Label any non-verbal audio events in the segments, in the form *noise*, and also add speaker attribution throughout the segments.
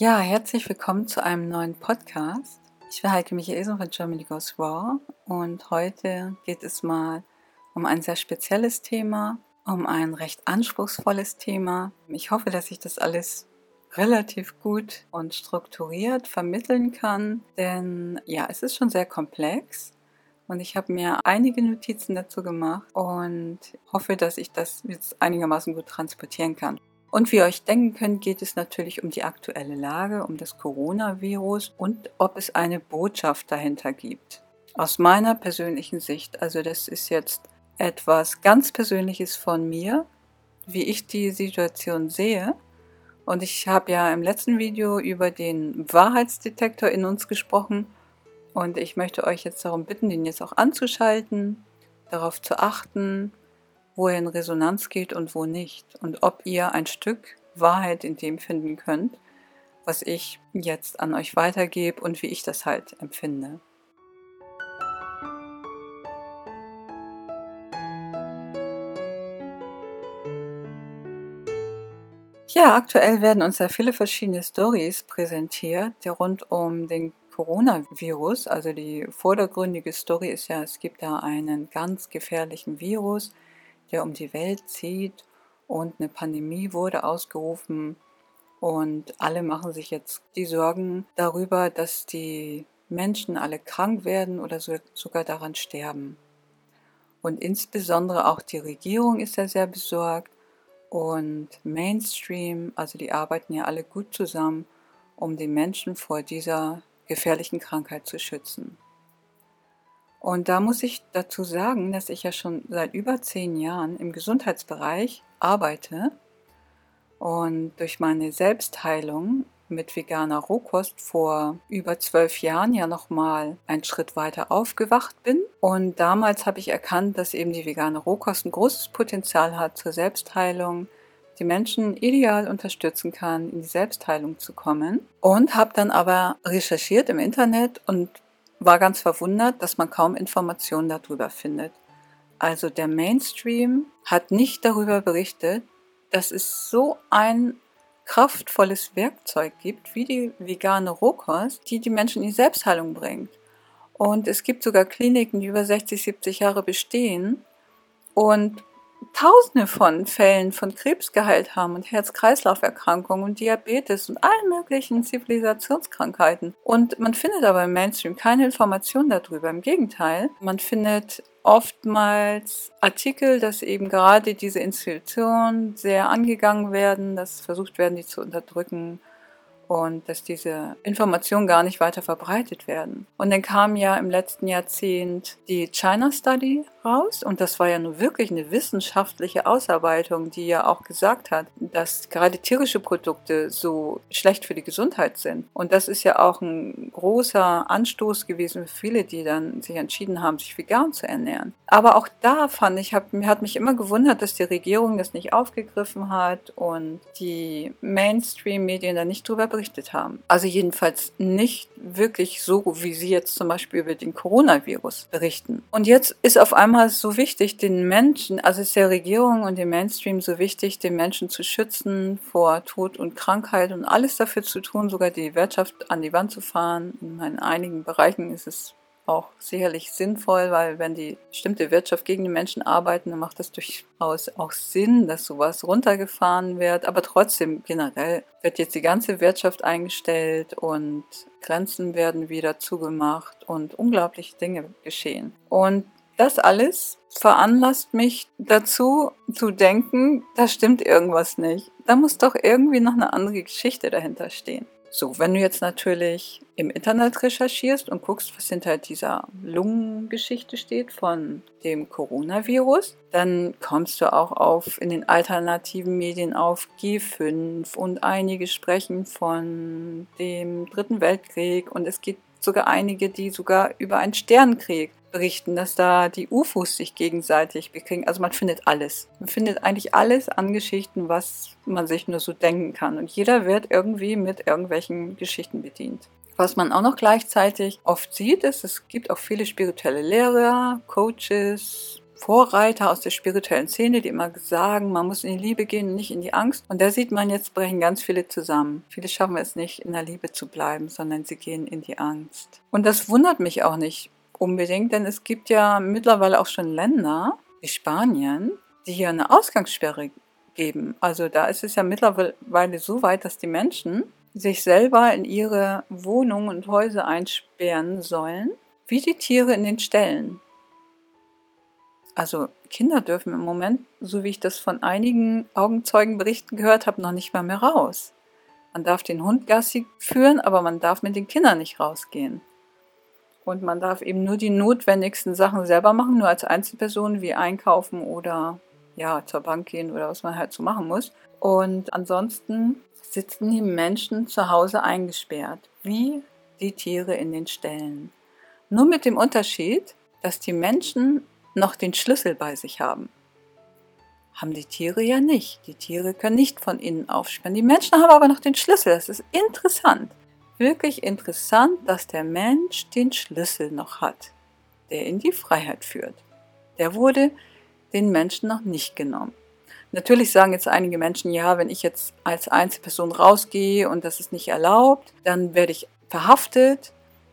Speaker 1: Ja, herzlich willkommen zu einem neuen Podcast. Ich bin Heike Michaelsen von Germany Goes Raw und heute geht es mal um ein sehr spezielles Thema, um ein recht anspruchsvolles Thema. Ich hoffe, dass ich das alles relativ gut und strukturiert vermitteln kann, denn ja, es ist schon sehr komplex und ich habe mir einige Notizen dazu gemacht und hoffe, dass ich das jetzt einigermaßen gut transportieren kann. Und wie ihr euch denken könnt, geht es natürlich um die aktuelle Lage, um das Coronavirus und ob es eine Botschaft dahinter gibt. Aus meiner persönlichen Sicht, also das ist jetzt etwas ganz Persönliches von mir, wie ich die Situation sehe. Und ich habe ja im letzten Video über den Wahrheitsdetektor in uns gesprochen und ich möchte euch jetzt darum bitten, den jetzt auch anzuschalten, darauf zu achten, wo er in Resonanz geht und wo nicht. Und ob ihr ein Stück Wahrheit in dem finden könnt, was ich jetzt an euch weitergebe und wie ich das halt empfinde. Ja, aktuell werden uns ja viele verschiedene Stories präsentiert, die rund um den Coronavirus. Also die vordergründige Story ist ja, es gibt da einen ganz gefährlichen Virus, der um die Welt zieht und eine Pandemie wurde ausgerufen und alle machen sich jetzt die Sorgen darüber, dass die Menschen alle krank werden oder so, sogar daran sterben. Und insbesondere auch die Regierung ist ja sehr besorgt und Mainstream, also die arbeiten ja alle gut zusammen, um die Menschen vor dieser gefährlichen Krankheit zu schützen. Und da muss ich dazu sagen, dass ich ja schon seit über zehn Jahren im Gesundheitsbereich arbeite und durch meine Selbstheilung mit veganer Rohkost vor über zwölf Jahren ja nochmal einen Schritt weiter aufgewacht bin. Und damals habe ich erkannt, dass eben die vegane Rohkost ein großes Potenzial hat zur Selbstheilung, die Menschen ideal unterstützen kann, in die Selbstheilung zu kommen. Und habe dann aber recherchiert im Internet und war ganz verwundert, dass man kaum Informationen darüber findet. Also der Mainstream hat nicht darüber berichtet, dass es so ein kraftvolles Werkzeug gibt, wie die vegane Rohkost, die die Menschen in die Selbstheilung bringt. Und es gibt sogar Kliniken, die über 60, 70 Jahre bestehen und Tausende von Fällen von Krebs geheilt haben und Herz-Kreislauf-Erkrankungen und Diabetes und allen möglichen Zivilisationskrankheiten. Und man findet aber im Mainstream keine Informationen darüber. Im Gegenteil, man findet oftmals Artikel, dass eben gerade diese Institutionen sehr angegangen werden, dass versucht werden, die zu unterdrücken und dass diese Informationen gar nicht weiter verbreitet werden. Und dann kam ja im letzten Jahrzehnt die China Study raus und das war ja nun wirklich eine wissenschaftliche Ausarbeitung, die ja auch gesagt hat, dass gerade tierische Produkte so schlecht für die Gesundheit sind. Und das ist ja auch ein großer Anstoß gewesen für viele, die dann sich entschieden haben, sich vegan zu ernähren. Aber auch da fand ich, hab, hat mich immer gewundert, dass die Regierung das nicht aufgegriffen hat und die Mainstream-Medien da nicht drüber berichtet haben. Also jedenfalls nicht wirklich so, wie sie jetzt zum Beispiel über den Coronavirus berichten. Und jetzt ist auf einmal einmal so wichtig, den Menschen, also ist der Regierung und dem Mainstream so wichtig, den Menschen zu schützen vor Tod und Krankheit und alles dafür zu tun, sogar die Wirtschaft an die Wand zu fahren. In einigen Bereichen ist es auch sicherlich sinnvoll, weil wenn die bestimmte Wirtschaft gegen die Menschen arbeiten, dann macht das durchaus auch Sinn, dass sowas runtergefahren wird. Aber trotzdem generell wird jetzt die ganze Wirtschaft eingestellt und Grenzen werden wieder zugemacht und unglaubliche Dinge geschehen. Und das alles veranlasst mich dazu zu denken, da stimmt irgendwas nicht. Da muss doch irgendwie noch eine andere Geschichte dahinter stehen. So, wenn du jetzt natürlich im Internet recherchierst und guckst, was hinter dieser Lungengeschichte steht von dem Coronavirus, dann kommst du auch auf in den alternativen Medien auf G5 und einige sprechen von dem Dritten Weltkrieg und es gibt sogar einige, die sogar über einen Sternenkrieg berichten, dass da die UFOs sich gegenseitig bekriegen. Also man findet alles. Man findet eigentlich alles an Geschichten, was man sich nur so denken kann. Und jeder wird irgendwie mit irgendwelchen Geschichten bedient. Was man auch noch gleichzeitig oft sieht, ist, es gibt auch viele spirituelle Lehrer, Coaches, Vorreiter aus der spirituellen Szene, die immer sagen, man muss in die Liebe gehen, nicht in die Angst. Und da sieht man jetzt, brechen ganz viele zusammen. Viele schaffen es nicht, in der Liebe zu bleiben, sondern sie gehen in die Angst. Und das wundert mich auch nicht unbedingt, denn es gibt ja mittlerweile auch schon Länder, wie Spanien, die hier eine Ausgangssperre geben. Also da ist es ja mittlerweile so weit, dass die Menschen sich selber in ihre Wohnungen und Häuser einsperren sollen, wie die Tiere in den Ställen. Also Kinder dürfen im Moment, so wie ich das von einigen Augenzeugenberichten gehört habe, noch nicht mal mehr raus. Man darf den Hund Gassi führen, aber man darf mit den Kindern nicht rausgehen. Und man darf eben nur die notwendigsten Sachen selber machen, nur als Einzelperson wie einkaufen oder ja, zur Bank gehen oder was man halt so machen muss. Und ansonsten sitzen die Menschen zu Hause eingesperrt, wie die Tiere in den Ställen. Nur mit dem Unterschied, dass die Menschen noch den Schlüssel bei sich haben. Haben die Tiere ja nicht. Die Tiere können nicht von innen aufsperren. Die Menschen haben aber noch den Schlüssel. Das ist interessant. Wirklich interessant, dass der Mensch den Schlüssel noch hat, der in die Freiheit führt. Der wurde den Menschen noch nicht genommen. Natürlich sagen jetzt einige Menschen, ja, wenn ich jetzt als Einzelperson rausgehe und das ist nicht erlaubt, dann werde ich verhaftet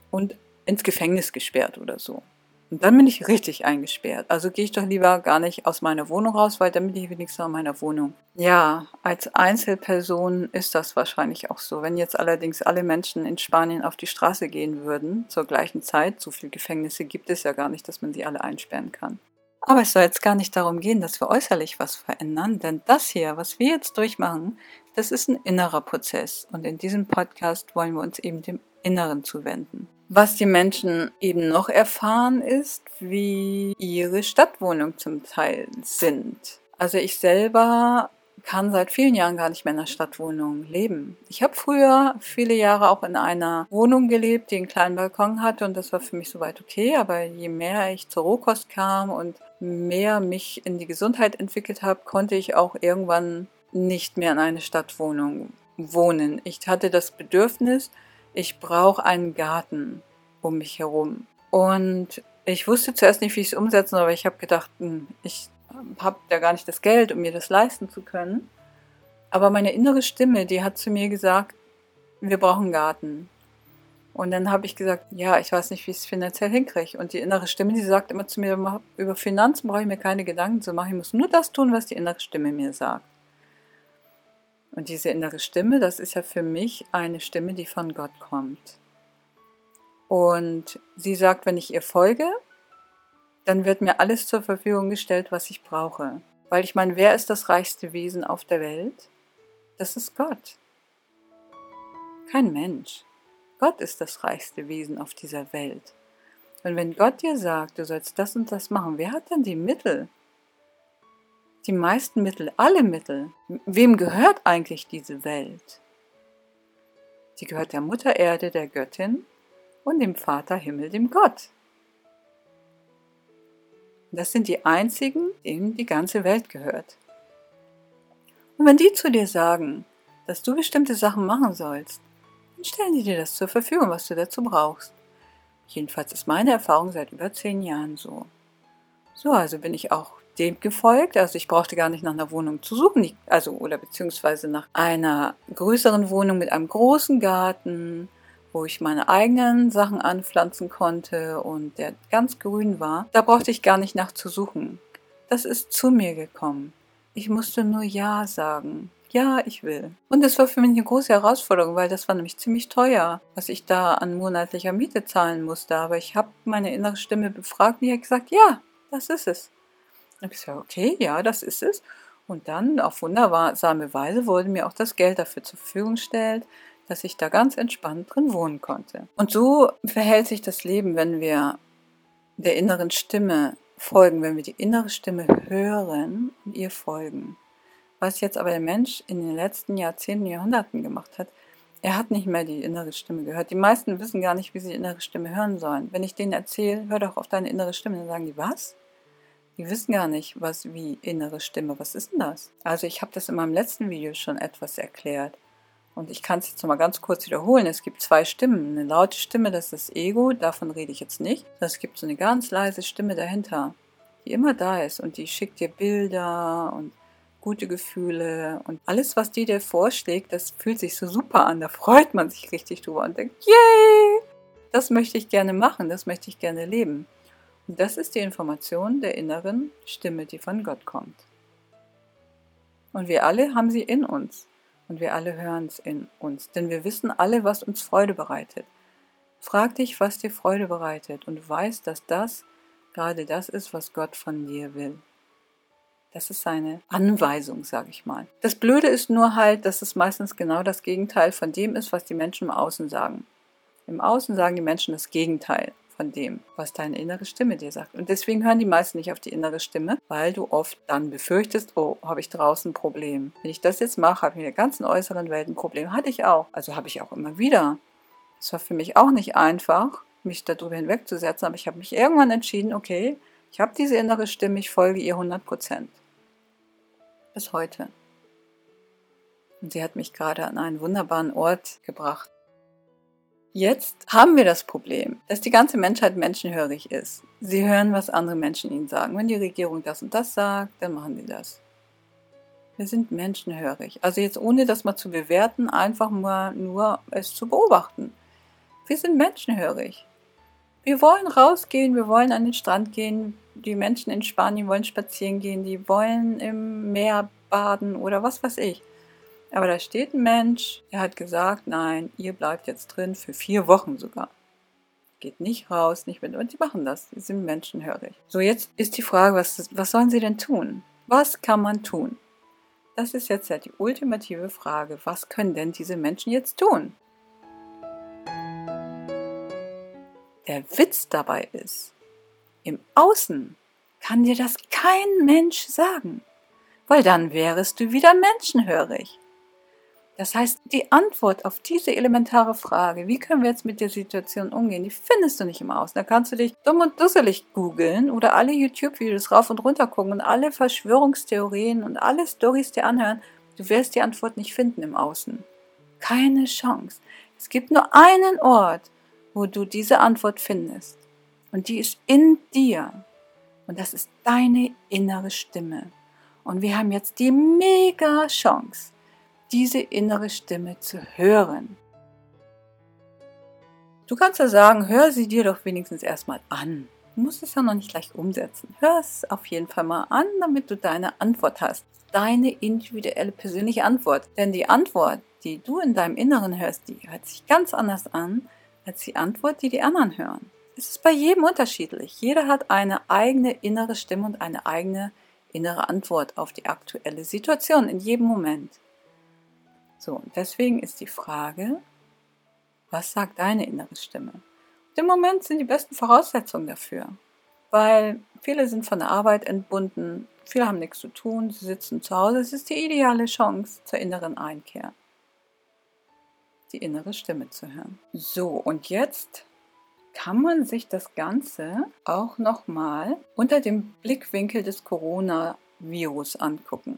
Speaker 1: und ins Gefängnis gesperrt oder so. Und dann bin ich richtig eingesperrt. Also gehe ich doch lieber gar nicht aus meiner Wohnung raus, weil dann bin ich wenigstens in meiner Wohnung. Ja, als Einzelperson ist das wahrscheinlich auch so. Wenn jetzt allerdings alle Menschen in Spanien auf die Straße gehen würden, zur gleichen Zeit, so viele Gefängnisse gibt es ja gar nicht, dass man sie alle einsperren kann. Aber es soll jetzt gar nicht darum gehen, dass wir äußerlich was verändern, denn das hier, was wir jetzt durchmachen, das ist ein innerer Prozess. Und in diesem Podcast wollen wir uns eben dem Inneren zuwenden. Was die Menschen eben noch erfahren, ist, wie ihre Stadtwohnungen zum Teil sind. Also ich selber kann seit vielen Jahren gar nicht mehr in einer Stadtwohnung leben. Ich habe früher viele Jahre auch in einer Wohnung gelebt, die einen kleinen Balkon hatte und das war für mich soweit okay. Aber je mehr ich zur Rohkost kam und mehr mich in die Gesundheit entwickelt habe, konnte ich auch irgendwann nicht mehr in eine Stadtwohnung wohnen. Ich hatte das Bedürfnis, ich brauche einen Garten um mich herum. Und ich wusste zuerst nicht, wie ich es umsetzen soll, aber ich habe gedacht, hm, ich habe ja gar nicht das Geld, um mir das leisten zu können. Aber meine innere Stimme, die hat zu mir gesagt, wir brauchen einen Garten. Und dann habe ich gesagt, ja, ich weiß nicht, wie ich es finanziell hinkriege. Und die innere Stimme, die sagt immer zu mir, über Finanzen brauche ich mir keine Gedanken zu machen. Ich muss nur das tun, was die innere Stimme mir sagt. Und diese innere Stimme, das ist ja für mich eine Stimme, die von Gott kommt. Und sie sagt, wenn ich ihr folge, dann wird mir alles zur Verfügung gestellt, was ich brauche. Weil ich meine, wer ist das reichste Wesen auf der Welt? Das ist Gott. Kein Mensch. Gott ist das reichste Wesen auf dieser Welt. Und wenn Gott dir sagt, du sollst das und das machen, wer hat denn die Mittel? Die meisten Mittel, alle Mittel. Wem gehört eigentlich diese Welt? Sie gehört der Mutter Erde, der Göttin und dem Vater Himmel, dem Gott. Das sind die einzigen, denen die ganze Welt gehört. Und wenn die zu dir sagen, dass du bestimmte Sachen machen sollst, dann stellen die dir das zur Verfügung, was du dazu brauchst. Jedenfalls ist meine Erfahrung seit über zehn Jahren so. So, also bin ich auch dem gefolgt. Also ich brauchte gar nicht nach einer Wohnung zu suchen, also oder beziehungsweise nach einer größeren Wohnung mit einem großen Garten, wo ich meine eigenen Sachen anpflanzen konnte und der ganz grün war, da brauchte ich gar nicht nachzusuchen. Das ist zu mir gekommen. Ich musste nur Ja sagen. Ja, ich will. Und es war für mich eine große Herausforderung, weil das war nämlich ziemlich teuer, was ich da an monatlicher Miete zahlen musste. Aber ich habe meine innere Stimme befragt und die hat gesagt, ja, das ist es. Und ich gesagt, okay, ja, das ist es. Und dann auf wundersame Weise wurde mir auch das Geld dafür zur Verfügung gestellt dass ich da ganz entspannt drin wohnen konnte. Und so verhält sich das Leben, wenn wir der inneren Stimme folgen, wenn wir die innere Stimme hören und ihr folgen. Was jetzt aber der Mensch in den letzten Jahrzehnten, Jahrhunderten gemacht hat, er hat nicht mehr die innere Stimme gehört. Die meisten wissen gar nicht, wie sie die innere Stimme hören sollen. Wenn ich denen erzähle, hör doch auf deine innere Stimme, dann sagen die, was? Die wissen gar nicht, was wie innere Stimme, was ist denn das? Also ich habe das in meinem letzten Video schon etwas erklärt. Und ich kann es jetzt noch mal ganz kurz wiederholen. Es gibt zwei Stimmen. Eine laute Stimme, das ist das Ego, davon rede ich jetzt nicht. Es gibt so eine ganz leise Stimme dahinter. die immer da ist und die schickt dir Bilder und gute Gefühle und alles, was die dir vorschlägt, das fühlt sich so super an. Da freut man sich richtig drüber und denkt, yay, das möchte ich gerne machen, das möchte ich gerne leben. Das ist die Information der inneren Stimme, die von Gott kommt. Und wir alle haben sie in uns. Und wir alle hören es in uns. Denn wir wissen alle, was uns Freude bereitet. Frag dich, was dir Freude bereitet. Und du weißt, dass das gerade das ist, was Gott von dir will. Das ist seine Anweisung, sage ich mal. Das Blöde ist nur halt, dass es meistens genau das Gegenteil von dem ist, was die Menschen im Außen sagen. Im Außen sagen die Menschen das Gegenteil von dem, was deine innere Stimme dir sagt. Und deswegen hören die meisten nicht auf die innere Stimme, weil du oft dann befürchtest, oh, habe ich draußen ein Problem. Wenn ich das jetzt mache, habe ich in der ganzen äußeren Welt ein Problem. Hatte ich auch. Also habe ich auch immer wieder. Es war für mich auch nicht einfach, mich darüber hinwegzusetzen, aber ich habe mich irgendwann entschieden, okay, ich habe diese innere Stimme, ich folge ihr 100 Prozent. Bis heute. Und sie hat mich gerade an einen wunderbaren Ort gebracht. Jetzt haben wir das Problem, dass die ganze Menschheit menschenhörig ist. Sie hören, was andere Menschen ihnen sagen. Wenn die Regierung das und das sagt, dann machen sie das. Wir sind menschenhörig. Also jetzt ohne das mal zu bewerten, einfach mal nur es zu beobachten. Wir sind menschenhörig. Wir wollen rausgehen, wir wollen an den Strand gehen. Die Menschen in Spanien wollen spazieren gehen, die wollen im Meer baden oder was weiß ich. Aber da steht ein Mensch, der hat gesagt, nein, ihr bleibt jetzt drin für vier Wochen sogar. Geht nicht raus, nicht mit. Und die machen das. Die sind menschenhörig. So, jetzt ist die Frage, was, was sollen sie denn tun? Was kann man tun? Das ist jetzt ja die ultimative Frage. Was können denn diese Menschen jetzt tun? Der Witz dabei ist, im Außen kann dir das kein Mensch sagen, weil dann wärest du wieder menschenhörig. Das heißt, die Antwort auf diese elementare Frage, wie können wir jetzt mit der Situation umgehen, die findest du nicht im Außen. Da kannst du dich dumm und dusselig googeln oder alle YouTube-Videos rauf und runter gucken und alle Verschwörungstheorien und alle Stories dir anhören. Du wirst die Antwort nicht finden im Außen. Keine Chance. Es gibt nur einen Ort, wo du diese Antwort findest. Und die ist in dir. Und das ist deine innere Stimme. Und wir haben jetzt die mega Chance, diese innere Stimme zu hören. Du kannst ja sagen, hör sie dir doch wenigstens erstmal an. Du musst es ja noch nicht gleich umsetzen. Hör es auf jeden Fall mal an, damit du deine Antwort hast. Deine individuelle persönliche Antwort. Denn die Antwort, die du in deinem Inneren hörst, die hört sich ganz anders an als die Antwort, die die anderen hören. Es ist bei jedem unterschiedlich. Jeder hat eine eigene innere Stimme und eine eigene innere Antwort auf die aktuelle Situation in jedem Moment. So, und deswegen ist die Frage, was sagt deine innere Stimme? Im Moment sind die besten Voraussetzungen dafür, weil viele sind von der Arbeit entbunden, viele haben nichts zu tun, sie sitzen zu Hause. Es ist die ideale Chance zur inneren Einkehr, die innere Stimme zu hören. So, und jetzt kann man sich das Ganze auch nochmal unter dem Blickwinkel des Coronavirus angucken.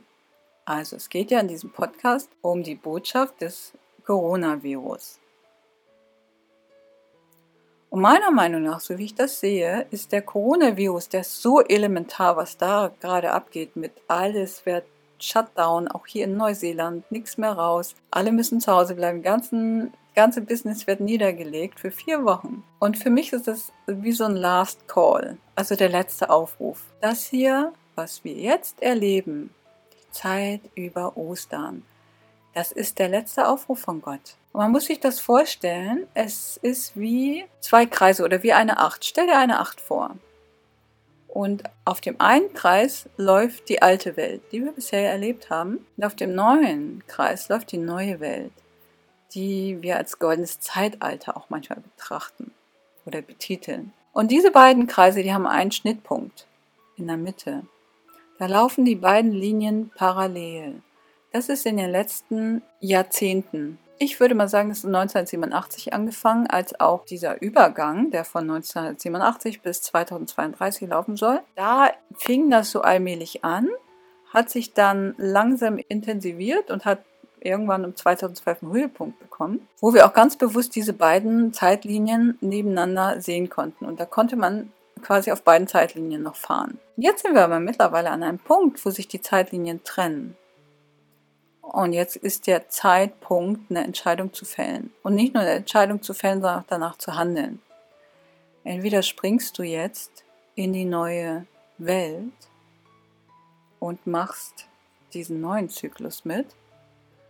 Speaker 1: Also es geht ja in diesem Podcast um die Botschaft des Coronavirus. Und meiner Meinung nach, so wie ich das sehe, ist der Coronavirus, der ist so elementar, was da gerade abgeht mit alles wird Shutdown, auch hier in Neuseeland, nichts mehr raus. Alle müssen zu Hause bleiben, ganzen ganze Business wird niedergelegt für vier Wochen. Und für mich ist das wie so ein Last Call, also der letzte Aufruf. Das hier, was wir jetzt erleben, Zeit über Ostern. Das ist der letzte Aufruf von Gott. Und man muss sich das vorstellen, es ist wie zwei Kreise oder wie eine Acht. Stell dir eine Acht vor. Und auf dem einen Kreis läuft die alte Welt, die wir bisher erlebt haben. Und auf dem neuen Kreis läuft die neue Welt, die wir als goldenes Zeitalter auch manchmal betrachten oder betiteln. Und diese beiden Kreise, die haben einen Schnittpunkt in der Mitte. Da laufen die beiden Linien parallel. Das ist in den letzten Jahrzehnten. Ich würde mal sagen, das ist 1987 angefangen, als auch dieser Übergang, der von 1987 bis 2032 laufen soll. Da fing das so allmählich an, hat sich dann langsam intensiviert und hat irgendwann um 2012 einen Höhepunkt bekommen, wo wir auch ganz bewusst diese beiden Zeitlinien nebeneinander sehen konnten. Und da konnte man quasi auf beiden Zeitlinien noch fahren. Jetzt sind wir aber mittlerweile an einem Punkt, wo sich die Zeitlinien trennen. Und jetzt ist der Zeitpunkt, eine Entscheidung zu fällen. Und nicht nur eine Entscheidung zu fällen, sondern auch danach zu handeln. Entweder springst du jetzt in die neue Welt und machst diesen neuen Zyklus mit,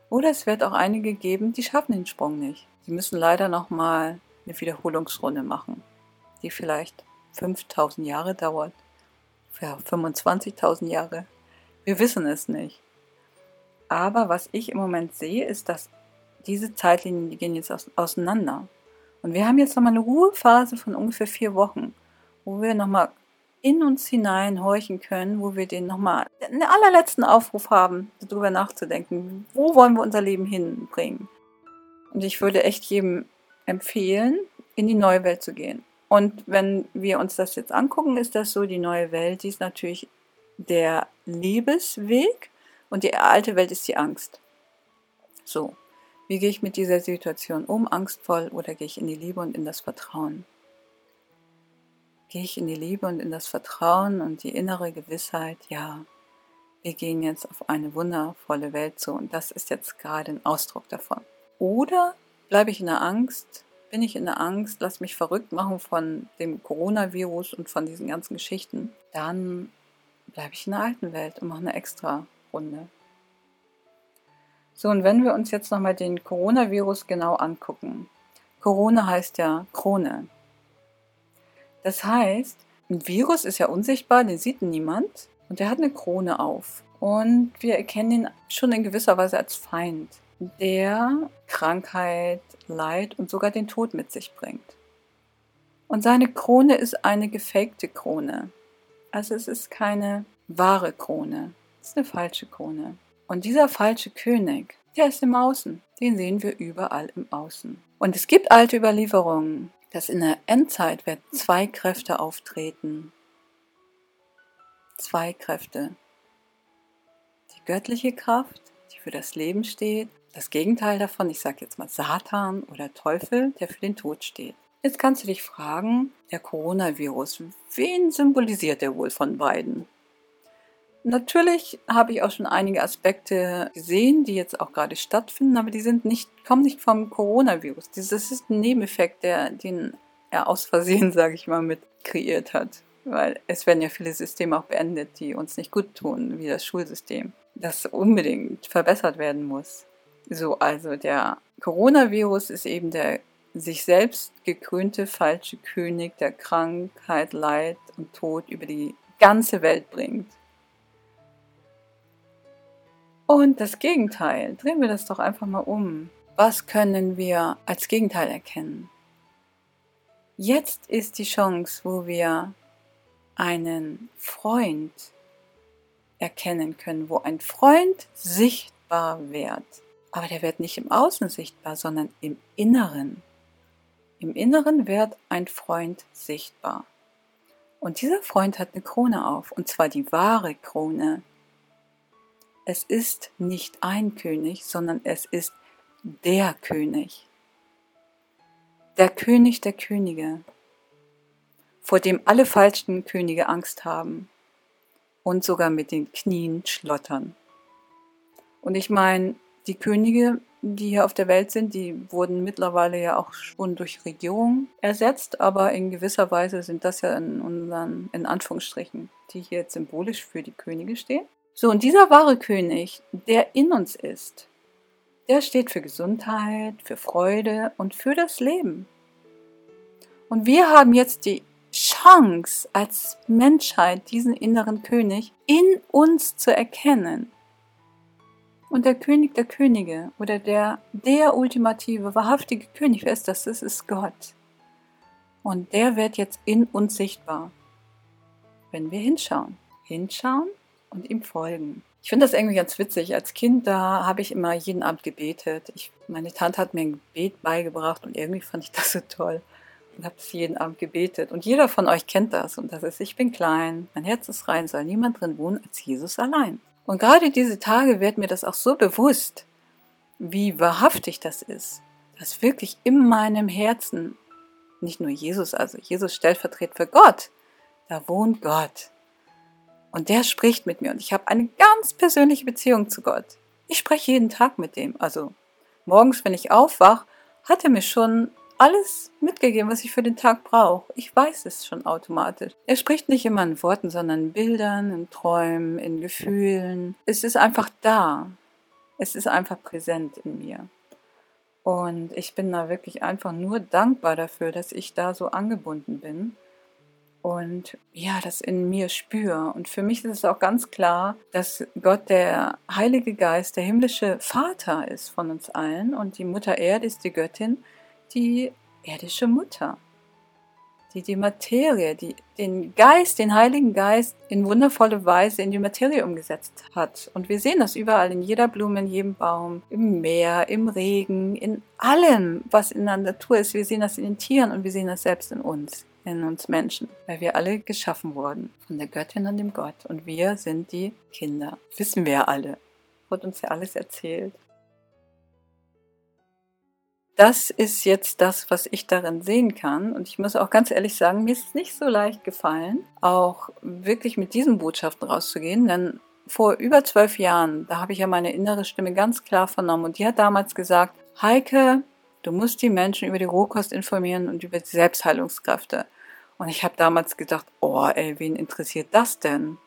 Speaker 1: oder es wird auch einige geben, die schaffen den Sprung nicht. Sie müssen leider nochmal eine Wiederholungsrunde machen, die vielleicht 5000 Jahre dauert, ja, 25.000 Jahre. Wir wissen es nicht. Aber was ich im Moment sehe, ist, dass diese Zeitlinien, die gehen jetzt auseinander. Und wir haben jetzt nochmal eine Ruhephase von ungefähr vier Wochen, wo wir nochmal in uns hinein horchen können, wo wir den nochmal einen allerletzten Aufruf haben, darüber nachzudenken, wo wollen wir unser Leben hinbringen. Und ich würde echt jedem empfehlen, in die neue Welt zu gehen. Und wenn wir uns das jetzt angucken, ist das so, die neue Welt, die ist natürlich der Liebesweg und die alte Welt ist die Angst. So, wie gehe ich mit dieser Situation um, angstvoll oder gehe ich in die Liebe und in das Vertrauen? Gehe ich in die Liebe und in das Vertrauen und die innere Gewissheit, ja, wir gehen jetzt auf eine wundervolle Welt zu und das ist jetzt gerade ein Ausdruck davon. Oder bleibe ich in der Angst, bin ich in der Angst, lass mich verrückt machen von dem Coronavirus und von diesen ganzen Geschichten, dann bleibe ich in der alten Welt und mache eine extra Runde. So, und wenn wir uns jetzt nochmal den Coronavirus genau angucken. Corona heißt ja Krone. Das heißt, ein Virus ist ja unsichtbar, den sieht niemand und der hat eine Krone auf. Und wir erkennen ihn schon in gewisser Weise als Feind, der Krankheit, Leid und sogar den Tod mit sich bringt. Und seine Krone ist eine gefakte Krone. Also es ist keine wahre Krone. Das ist eine falsche Krone. Und dieser falsche König, der ist im Außen. Den sehen wir überall im Außen. Und es gibt alte Überlieferungen, dass in der Endzeit werden zwei Kräfte auftreten. Zwei Kräfte. Die göttliche Kraft, die für das Leben steht. Das Gegenteil davon, ich sage jetzt mal Satan oder Teufel, der für den Tod steht. Jetzt kannst du dich fragen, der Coronavirus, wen symbolisiert er wohl von beiden? Natürlich habe ich auch schon einige Aspekte gesehen, die jetzt auch gerade stattfinden, aber die sind nicht, kommen nicht vom Coronavirus. Das ist ein Nebeneffekt, der, den er aus Versehen, *laughs* sage ich mal, mit kreiert hat. Weil es werden ja viele Systeme auch beendet, die uns nicht gut tun, wie das Schulsystem, das unbedingt verbessert werden muss. So, also der Coronavirus ist eben der sich selbst gekrönte falsche König, der Krankheit, Leid und Tod über die ganze Welt bringt. Und das Gegenteil, drehen wir das doch einfach mal um. Was können wir als Gegenteil erkennen? Jetzt ist die Chance, wo wir einen Freund erkennen können, wo ein Freund sichtbar wird. Aber der wird nicht im Außen sichtbar, sondern im Inneren. Im Inneren wird ein Freund sichtbar. Und dieser Freund hat eine Krone auf, und zwar die wahre Krone, es ist nicht ein König, sondern es ist der König. Der König der Könige, vor dem alle falschen Könige Angst haben und sogar mit den Knien schlottern. Und ich meine, die Könige, die hier auf der Welt sind, die wurden mittlerweile ja auch schon durch Regierungen ersetzt, aber in gewisser Weise sind das ja in unseren, in Anführungsstrichen, die hier symbolisch für die Könige stehen. So, und dieser wahre König, der in uns ist, der steht für Gesundheit, für Freude und für das Leben. Und wir haben jetzt die Chance als Menschheit, diesen inneren König in uns zu erkennen. Und der König der Könige oder der, der ultimative, wahrhaftige König, wer ist das? Das ist Gott. Und der wird jetzt in uns sichtbar, wenn wir hinschauen. Hinschauen und ihm folgen. Ich finde das irgendwie ganz witzig. Als Kind, da habe ich immer jeden Abend gebetet. Ich, meine Tante hat mir ein Gebet beigebracht und irgendwie fand ich das so toll und habe es jeden Abend gebetet. Und jeder von euch kennt das. Und das ist, ich bin klein, mein Herz ist rein, soll niemand drin wohnen als Jesus allein. Und gerade diese Tage wird mir das auch so bewusst, wie wahrhaftig das ist. Dass wirklich in meinem Herzen nicht nur Jesus, also Jesus stellvertretend für Gott, Da wohnt Gott. Und der spricht mit mir und ich habe eine ganz persönliche Beziehung zu Gott. Ich spreche jeden Tag mit dem. Also morgens, wenn ich aufwache, hat er mir schon alles mitgegeben, was ich für den Tag brauche. Ich weiß es schon automatisch. Er spricht nicht immer in Worten, sondern in Bildern, in Träumen, in Gefühlen. Es ist einfach da. Es ist einfach präsent in mir. Und ich bin da wirklich einfach nur dankbar dafür, dass ich da so angebunden bin und ja, das in mir spüre. Und für mich ist es auch ganz klar, dass Gott der Heilige Geist, der himmlische Vater ist von uns allen und die Mutter Erde ist die Göttin, die irdische Mutter, die die Materie, die den Geist, den Heiligen Geist in wundervolle Weise in die Materie umgesetzt hat. Und wir sehen das überall in jeder Blume, in jedem Baum, im Meer, im Regen, in allem, was in der Natur ist. Wir sehen das in den Tieren und wir sehen das selbst in uns in uns Menschen, weil wir alle geschaffen wurden von der Göttin und dem Gott und wir sind die Kinder. Wissen wir alle. Wird uns ja alles erzählt. Das ist jetzt das, was ich darin sehen kann. Und ich muss auch ganz ehrlich sagen, mir ist es nicht so leicht gefallen, auch wirklich mit diesen Botschaften rauszugehen, denn vor über zwölf Jahren, da habe ich ja meine innere Stimme ganz klar vernommen und die hat damals gesagt, Heike, du musst die Menschen über die Rohkost informieren und über die Selbstheilungskräfte. Und ich habe damals gedacht, oh ey, wen interessiert das denn?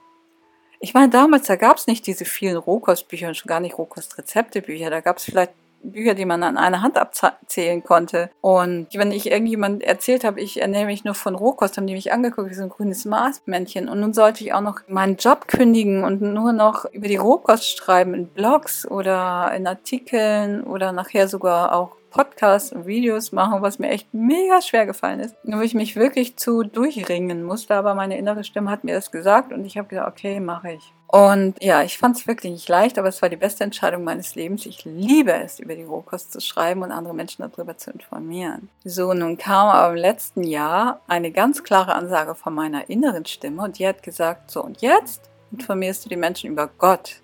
Speaker 1: Ich meine, damals, da gab es nicht diese vielen Rohkostbücher und schon gar nicht Rohkostrezeptebücher. Da gab es vielleicht Bücher, die man an einer Hand abzählen konnte. Und wenn ich irgendjemand erzählt habe, ich ernähre mich nur von Rohkost, haben die mich angeguckt wie so ein grünes Maßmännchen. Und nun sollte ich auch noch meinen Job kündigen und nur noch über die Rohkost schreiben in Blogs oder in Artikeln oder nachher sogar auch Podcasts und Videos machen, was mir echt mega schwer gefallen ist. Wo ich mich wirklich zu durchringen musste, aber meine innere Stimme hat mir das gesagt und ich habe gesagt, okay, mache ich. Und ja, ich fand es wirklich nicht leicht, aber es war die beste Entscheidung meines Lebens. Ich liebe es, über die Rohkost zu schreiben und andere Menschen darüber zu informieren. So, nun kam aber im letzten Jahr eine ganz klare Ansage von meiner inneren Stimme und die hat gesagt, so und jetzt informierst du die Menschen über Gott.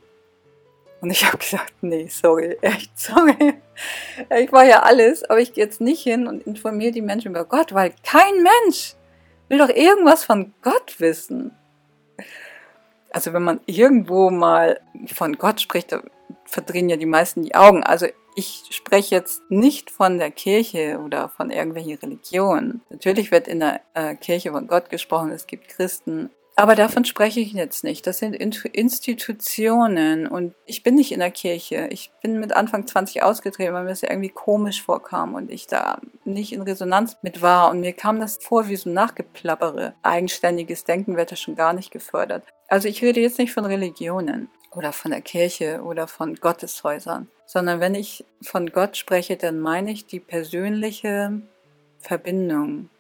Speaker 1: Und ich habe gesagt, nee, sorry, *laughs* echt sorry. Ich war ja alles, aber ich gehe jetzt nicht hin und informiere die Menschen über Gott, weil kein Mensch will doch irgendwas von Gott wissen. Also wenn man irgendwo mal von Gott spricht, da verdrehen ja die meisten die Augen. Also ich spreche jetzt nicht von der Kirche oder von irgendwelchen Religionen. Natürlich wird in der äh, Kirche von Gott gesprochen, es gibt Christen, aber davon spreche ich jetzt nicht. Das sind Institutionen und ich bin nicht in der Kirche. Ich bin mit Anfang 20 ausgetreten, weil mir das irgendwie komisch vorkam und ich da nicht in Resonanz mit war. Und mir kam das vor wie so Nachgeplappere. Eigenständiges Denken wird da schon gar nicht gefördert. Also ich rede jetzt nicht von Religionen oder von der Kirche oder von Gotteshäusern, sondern wenn ich von Gott spreche, dann meine ich die persönliche Verbindung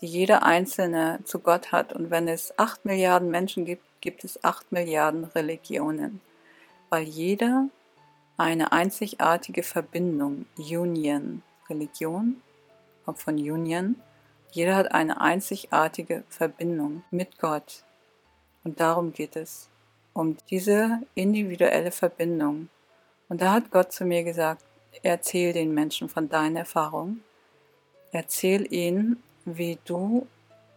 Speaker 1: die jeder Einzelne zu Gott hat. Und wenn es acht Milliarden Menschen gibt, gibt es acht Milliarden Religionen, weil jeder eine einzigartige Verbindung, Union, Religion, kommt von Union, jeder hat eine einzigartige Verbindung mit Gott. Und darum geht es, um diese individuelle Verbindung. Und da hat Gott zu mir gesagt, erzähl den Menschen von deinen Erfahrungen, erzähl ihnen wie du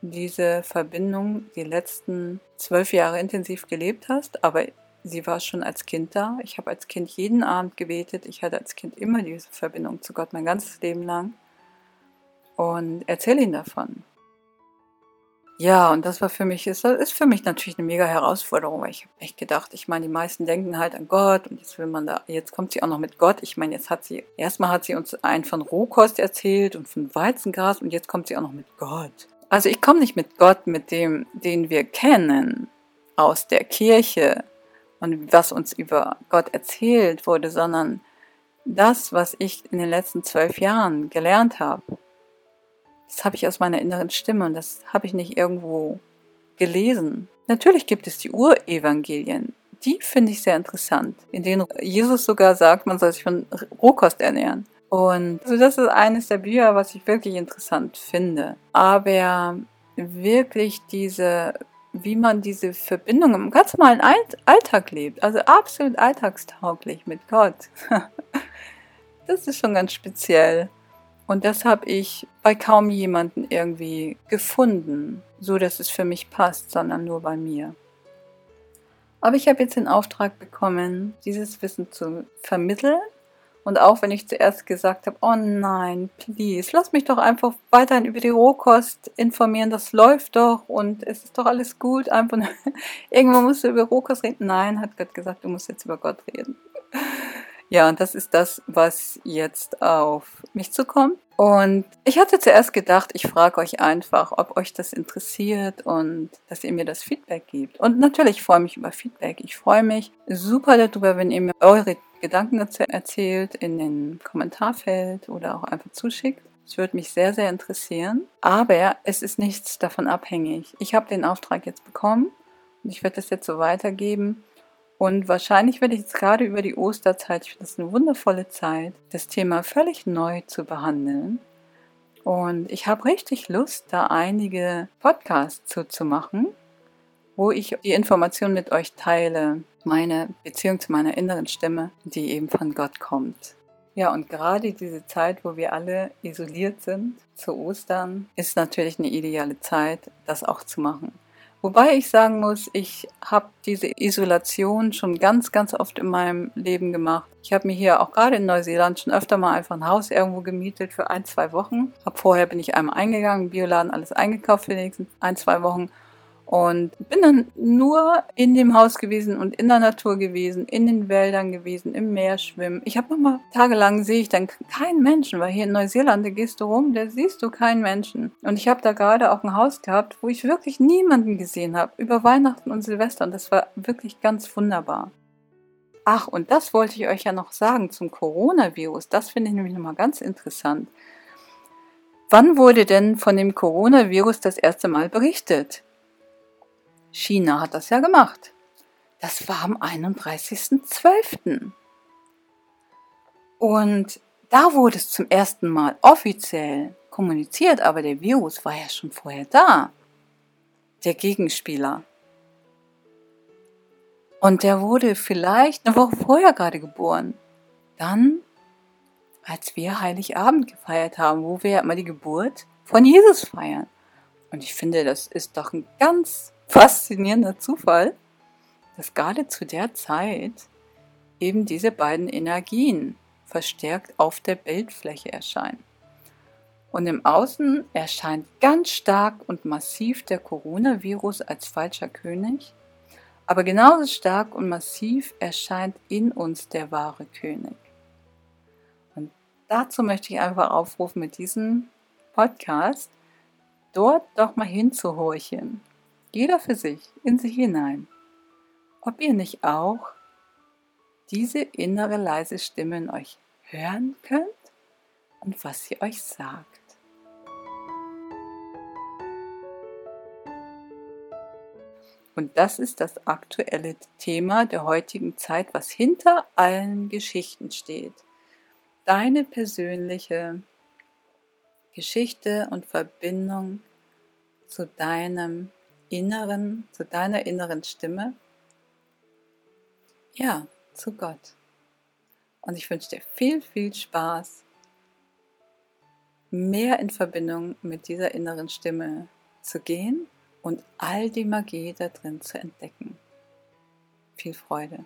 Speaker 1: diese Verbindung die letzten zwölf Jahre intensiv gelebt hast, aber sie war schon als Kind da. Ich habe als Kind jeden Abend gebetet. Ich hatte als Kind immer diese Verbindung zu Gott mein ganzes Leben lang. Und erzähle ihn davon. Ja, und das war für mich, ist, ist für mich natürlich eine mega Herausforderung, weil ich habe echt gedacht, ich meine, die meisten denken halt an Gott und jetzt will man da, jetzt kommt sie auch noch mit Gott. Ich meine, jetzt hat sie, erstmal hat sie uns einen von Rohkost erzählt und von Weizengras und jetzt kommt sie auch noch mit Gott. Also ich komme nicht mit Gott, mit dem, den wir kennen, aus der Kirche und was uns über Gott erzählt wurde, sondern das, was ich in den letzten zwölf Jahren gelernt habe das habe ich aus meiner inneren Stimme und das habe ich nicht irgendwo gelesen. Natürlich gibt es die Urevangelien. Die finde ich sehr interessant, in denen Jesus sogar sagt, man soll sich von Rohkost ernähren. Und also das ist eines der Bücher, was ich wirklich interessant finde. Aber wirklich diese, wie man diese Verbindung im ganz normalen Alltag lebt, also absolut alltagstauglich mit Gott. *laughs* das ist schon ganz speziell. Und das habe ich bei kaum jemanden irgendwie gefunden. so, dass es für mich passt, sondern nur bei mir. Aber ich habe jetzt den Auftrag bekommen, dieses Wissen zu vermitteln. Und auch wenn ich zuerst gesagt habe, oh nein, please, lass mich doch einfach weiterhin über die Rohkost informieren, das läuft doch und es ist doch alles gut. Einfach *laughs* irgendwann musst du über Rohkost reden. Nein, hat Gott gesagt, du musst jetzt über Gott reden. Ja, und das ist das, was jetzt auf mich zukommt. Und ich hatte zuerst gedacht, ich frage euch einfach, ob euch das interessiert und dass ihr mir das Feedback gibt. Und natürlich freue ich mich über Feedback. Ich freue mich super darüber, wenn ihr mir eure Gedanken dazu erzählt in den Kommentarfeld oder auch einfach zuschickt. Es würde mich sehr, sehr interessieren. Aber es ist nichts davon abhängig. Ich habe den Auftrag jetzt bekommen und ich werde das jetzt so weitergeben. Und wahrscheinlich werde ich jetzt gerade über die Osterzeit, ich finde das eine wundervolle Zeit, das Thema völlig neu zu behandeln. Und ich habe richtig Lust, da einige Podcasts zu, zu machen, wo ich die Informationen mit euch teile, meine Beziehung zu meiner inneren Stimme, die eben von Gott kommt. Ja, und gerade diese Zeit, wo wir alle isoliert sind zu Ostern, ist natürlich eine ideale Zeit, das auch zu machen. Wobei ich sagen muss, ich habe diese Isolation schon ganz, ganz oft in meinem Leben gemacht. Ich habe mir hier auch gerade in Neuseeland schon öfter mal einfach ein Haus irgendwo gemietet für ein, zwei Wochen. Ab vorher bin ich einmal eingegangen, Bioladen alles eingekauft für die nächsten ein, zwei Wochen und bin dann nur in dem Haus gewesen und in der Natur gewesen, in den Wäldern gewesen, im Meer schwimmen. Ich habe mal tagelang sehe ich dann keinen Menschen, weil hier in Neuseeland, da gehst du rum, da siehst du keinen Menschen. Und ich habe da gerade auch ein Haus gehabt, wo ich wirklich niemanden gesehen habe, über Weihnachten und Silvester. Und das war wirklich ganz wunderbar. Ach, und das wollte ich euch ja noch sagen zum Coronavirus. Das finde ich nämlich nochmal ganz interessant. Wann wurde denn von dem Coronavirus das erste Mal berichtet? China hat das ja gemacht. Das war am 31.12. Und da wurde es zum ersten Mal offiziell kommuniziert, aber der Virus war ja schon vorher da. Der Gegenspieler. Und der wurde vielleicht eine Woche vorher gerade geboren. Dann, als wir Heiligabend gefeiert haben, wo wir ja immer die Geburt von Jesus feiern. Und ich finde, das ist doch ein ganz faszinierender Zufall, dass gerade zu der Zeit eben diese beiden Energien verstärkt auf der Bildfläche erscheinen. Und im Außen erscheint ganz stark und massiv der Coronavirus als falscher König, aber genauso stark und massiv erscheint in uns der wahre König. Und dazu möchte ich einfach aufrufen mit diesem Podcast, dort doch mal hinzuhorchen jeder für sich, in sich hinein, ob ihr nicht auch diese innere leise Stimme in euch hören könnt und was sie euch sagt. Und das ist das aktuelle Thema der heutigen Zeit, was hinter allen Geschichten steht. Deine persönliche Geschichte und Verbindung zu deinem inneren, zu deiner inneren Stimme, ja, zu Gott. Und ich wünsche dir viel, viel Spaß, mehr in Verbindung mit dieser inneren Stimme zu gehen und all die Magie da drin zu entdecken. Viel Freude.